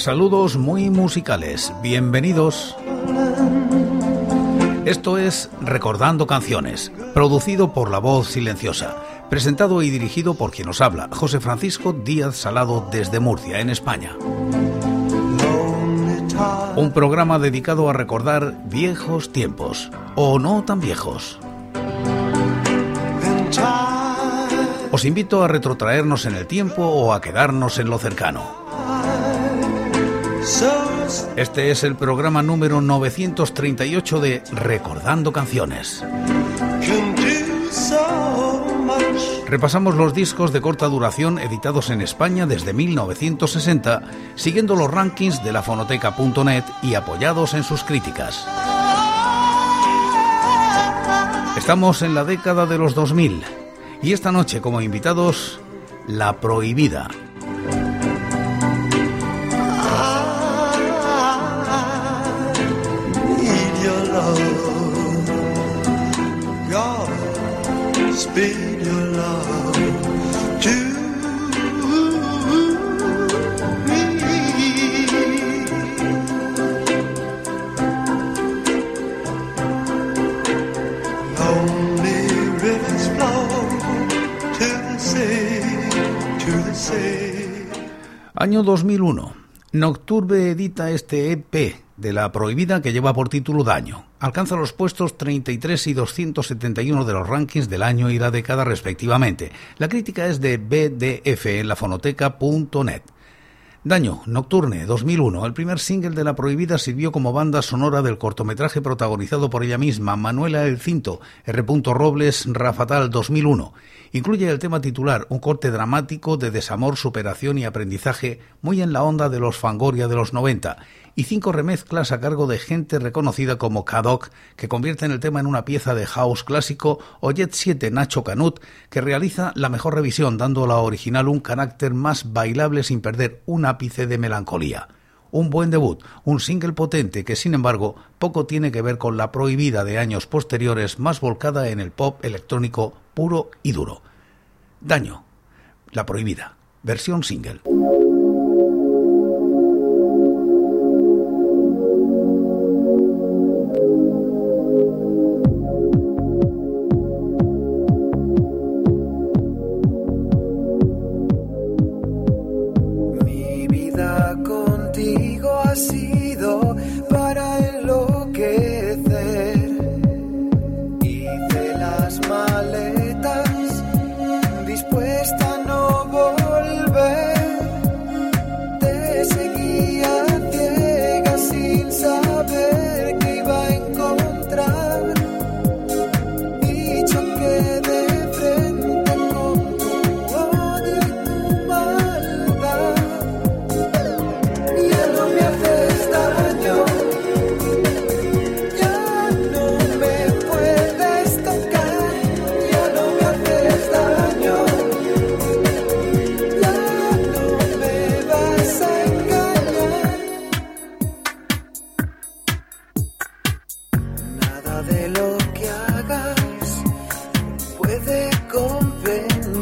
Saludos muy musicales, bienvenidos. Esto es Recordando Canciones, producido por La Voz Silenciosa, presentado y dirigido por quien nos habla, José Francisco Díaz Salado desde Murcia, en España. Un programa dedicado a recordar viejos tiempos, o no tan viejos. Os invito a retrotraernos en el tiempo o a quedarnos en lo cercano. Este es el programa número 938 de Recordando Canciones. Repasamos los discos de corta duración editados en España desde 1960, siguiendo los rankings de la fonoteca.net y apoyados en sus críticas. Estamos en la década de los 2000 y esta noche como invitados, La Prohibida, Año 2001. Nocturbe edita este EP de La Prohibida que lleva por título Daño. Alcanza los puestos 33 y 271 de los rankings del año y la década respectivamente. La crítica es de BDF en la fonoteca.net. Daño, Nocturne, 2001. El primer single de La Prohibida sirvió como banda sonora del cortometraje protagonizado por ella misma, Manuela El Cinto, R. Robles, Rafatal, 2001. Incluye el tema titular, un corte dramático de desamor, superación y aprendizaje muy en la onda de los Fangoria de los 90 y cinco remezclas a cargo de gente reconocida como Kadok, que convierten el tema en una pieza de house clásico, o Jet 7 Nacho Canut, que realiza la mejor revisión, dando a la original un carácter más bailable sin perder un ápice de melancolía. Un buen debut, un single potente que sin embargo poco tiene que ver con la prohibida de años posteriores más volcada en el pop electrónico puro y duro. Daño, la prohibida, versión single.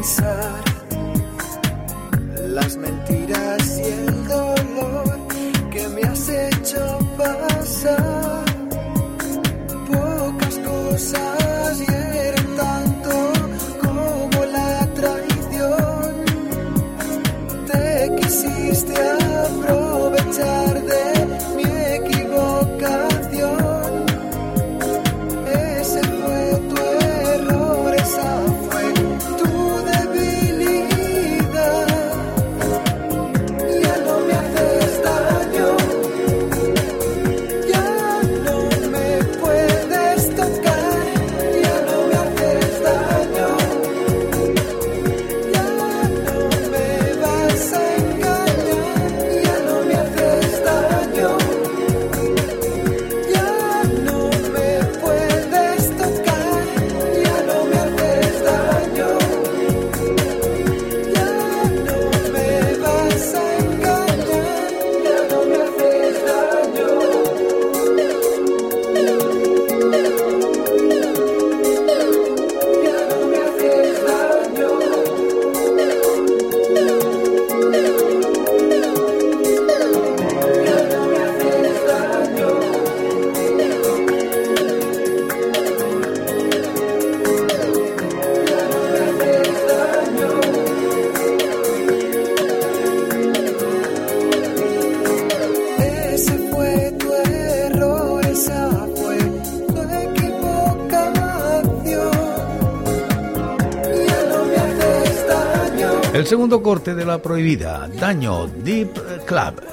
sun. Segundo corte de la prohibida, Daño Deep Club.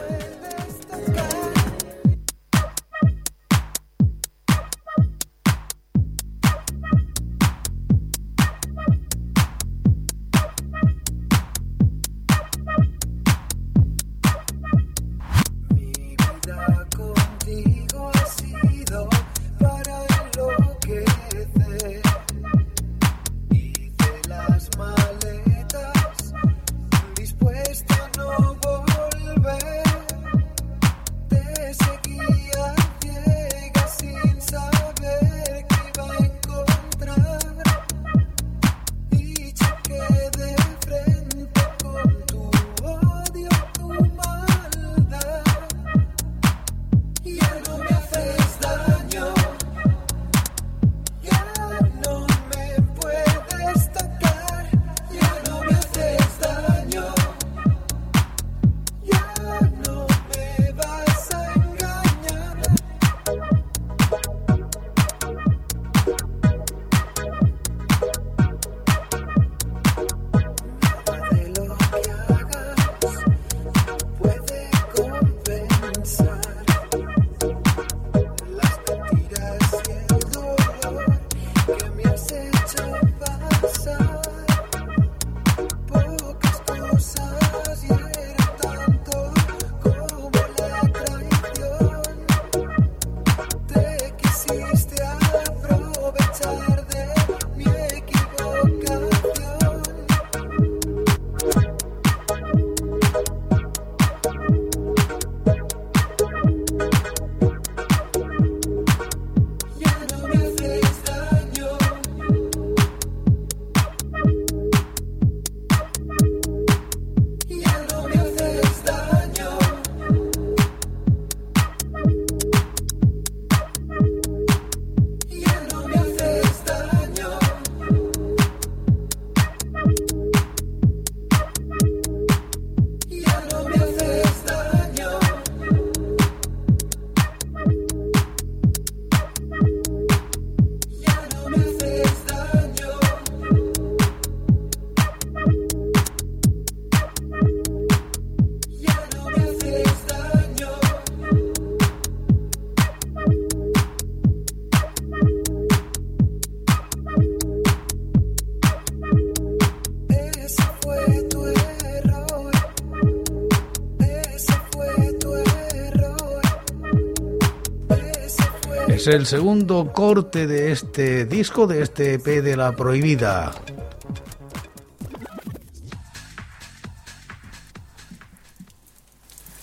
El segundo corte de este disco, de este EP de La Prohibida.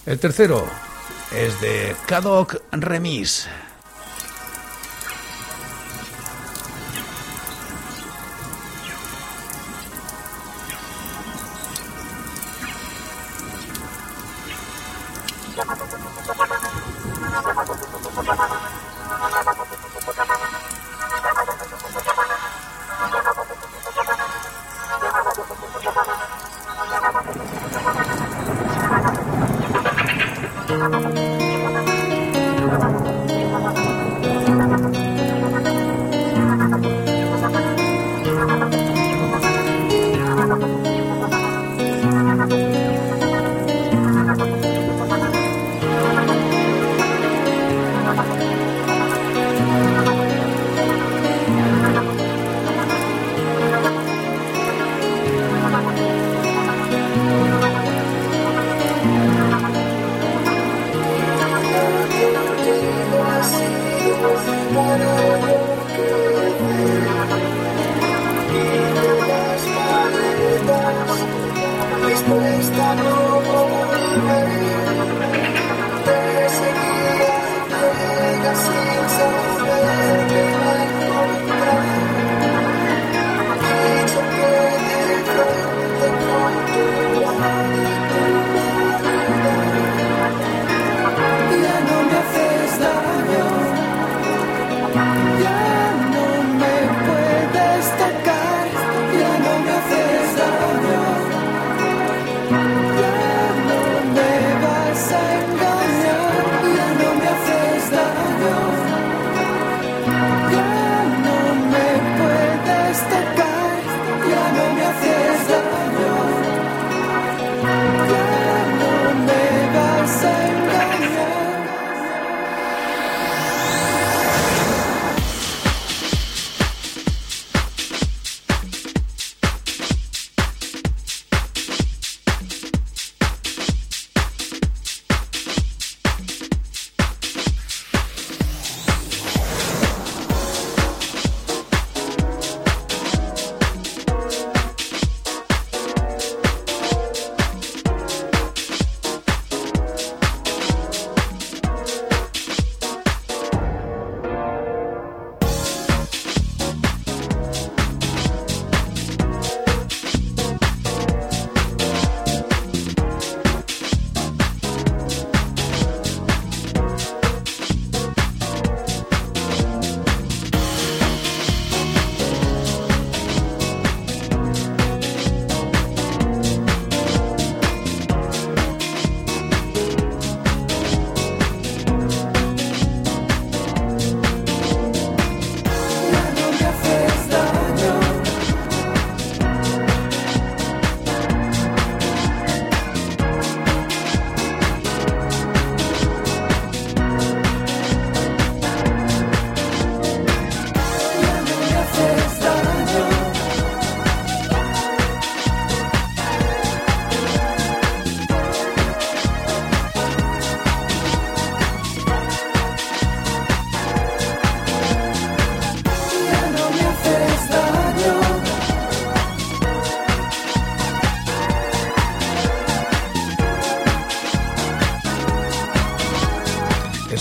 El tercero es de Kadok Remis. Bye.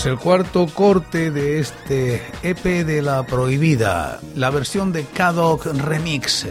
Es el cuarto corte de este EP de La Prohibida, la versión de Kadok Remix.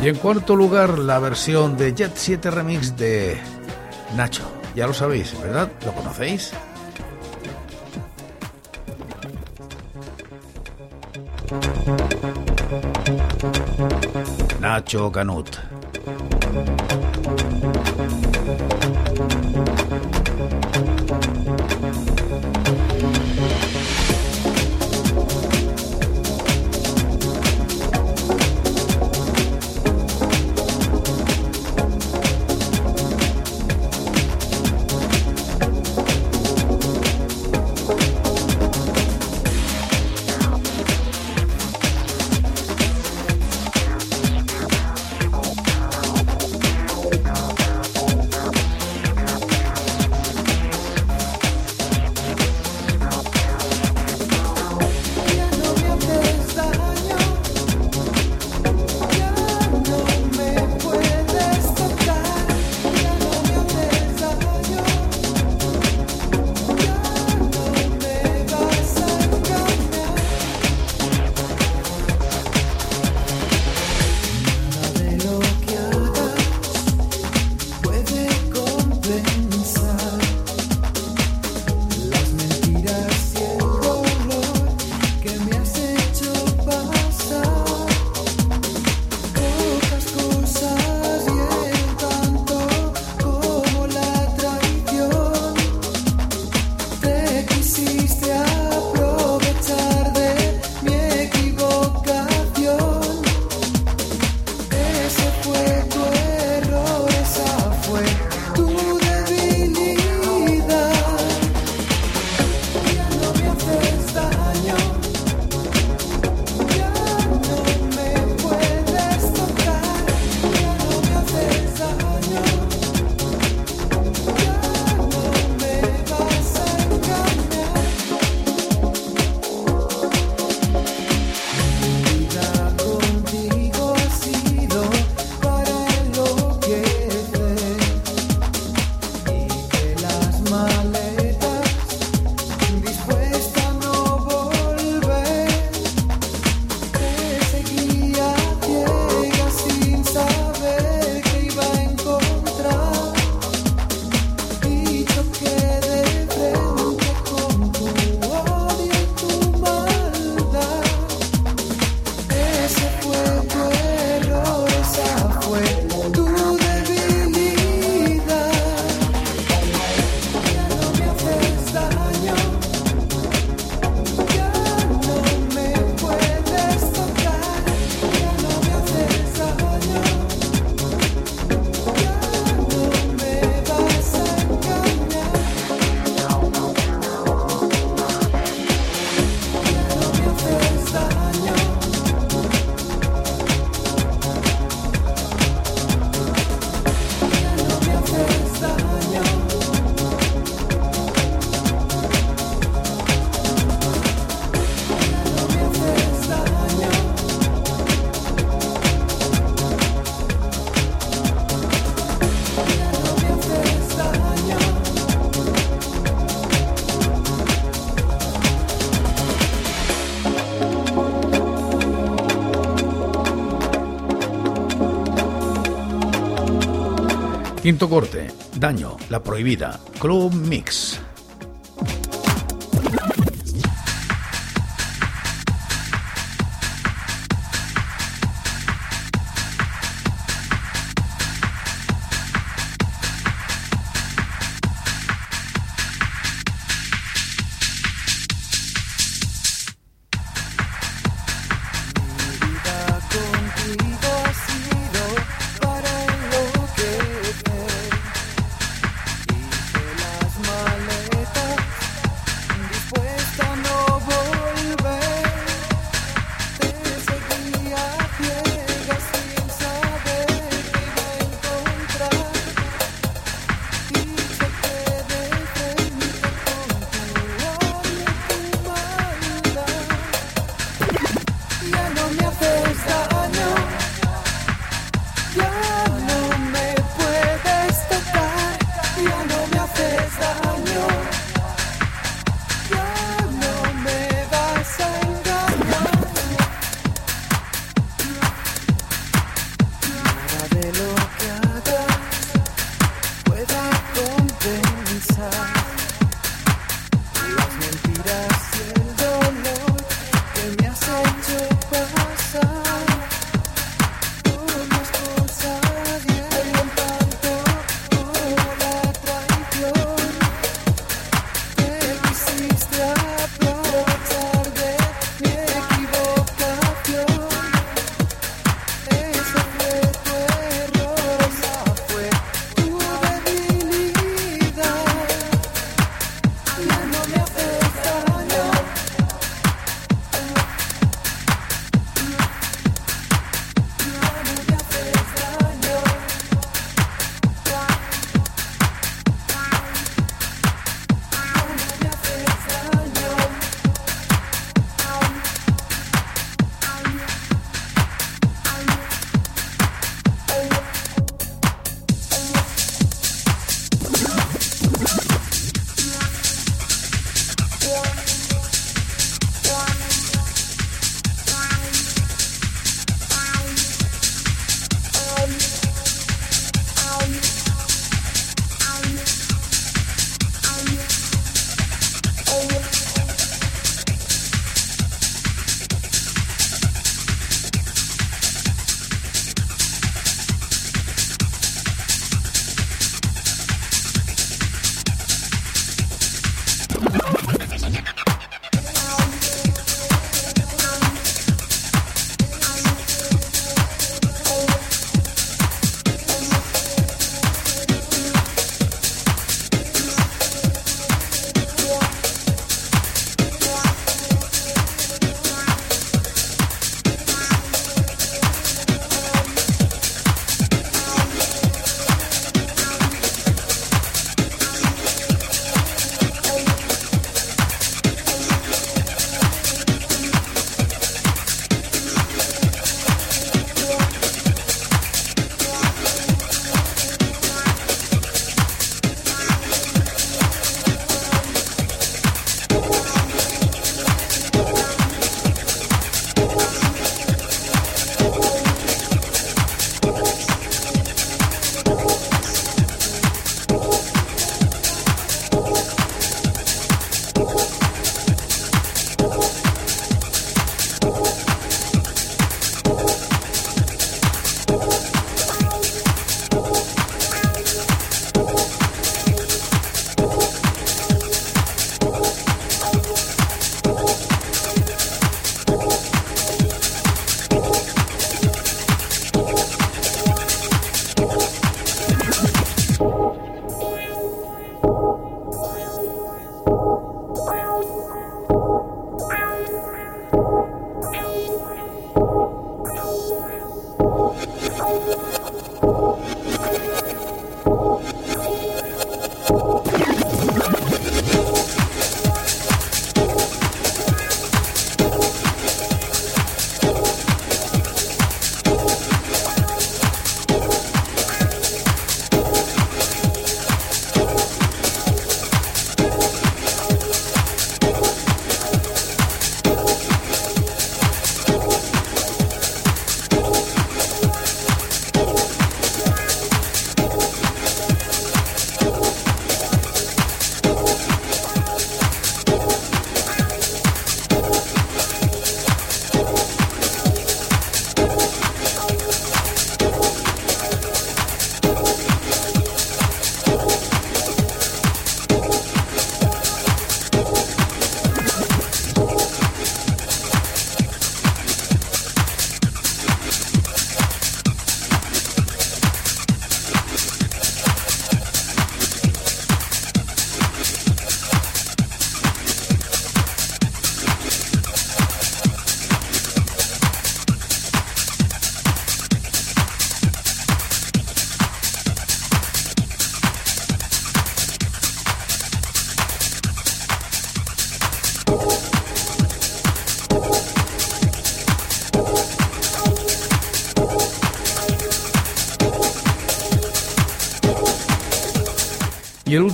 Y en cuarto lugar, la versión de Jet 7 Remix de Nacho. Ya lo sabéis, ¿verdad? ¿Lo conocéis? Nacho Canut. Quinto corte, Daño, La Prohibida, Club Mix.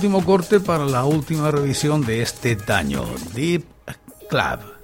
Último corte para la última revisión de este daño, Deep Club.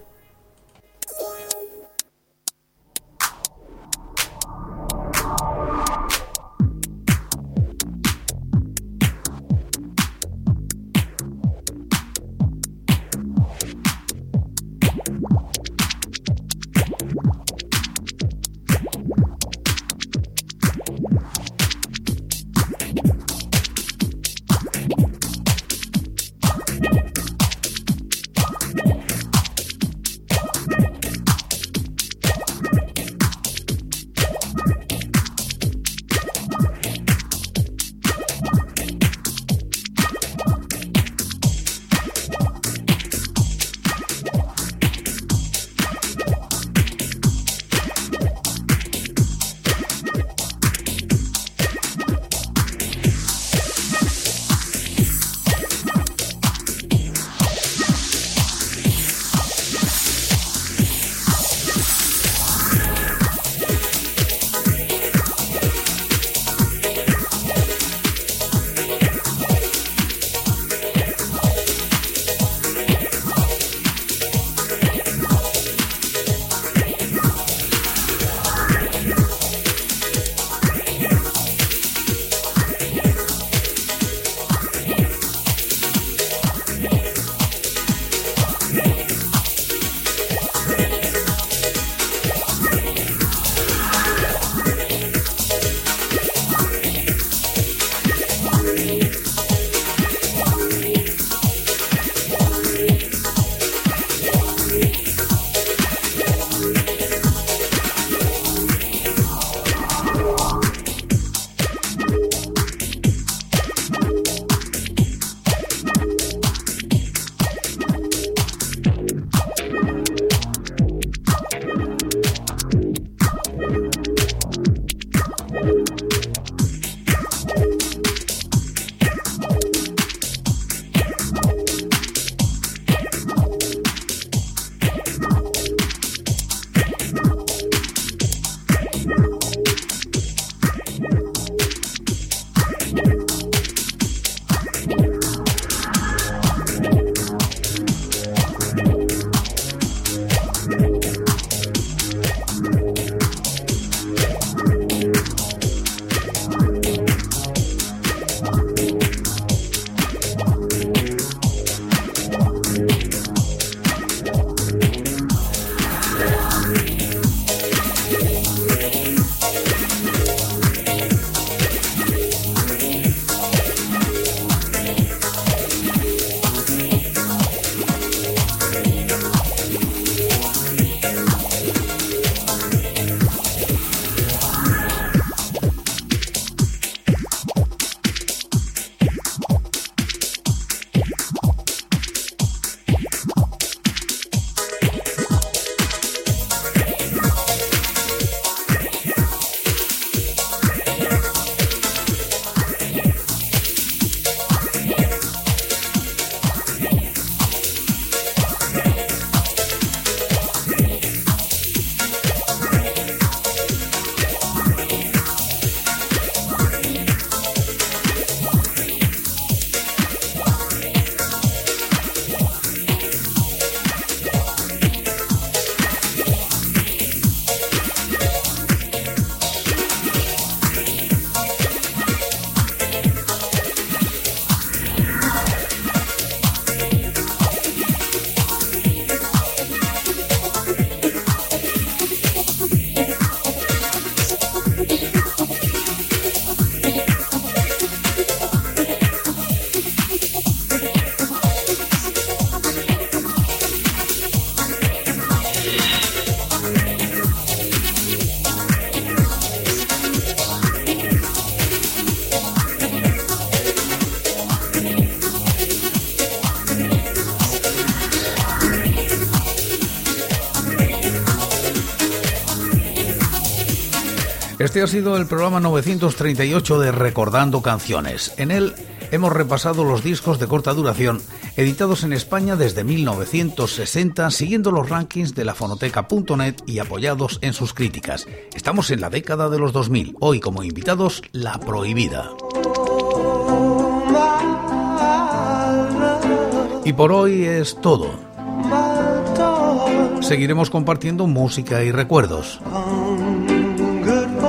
Ha sido el programa 938 de Recordando Canciones. En él hemos repasado los discos de corta duración editados en España desde 1960, siguiendo los rankings de la fonoteca.net y apoyados en sus críticas. Estamos en la década de los 2000. Hoy como invitados, La Prohibida. Y por hoy es todo. Seguiremos compartiendo música y recuerdos.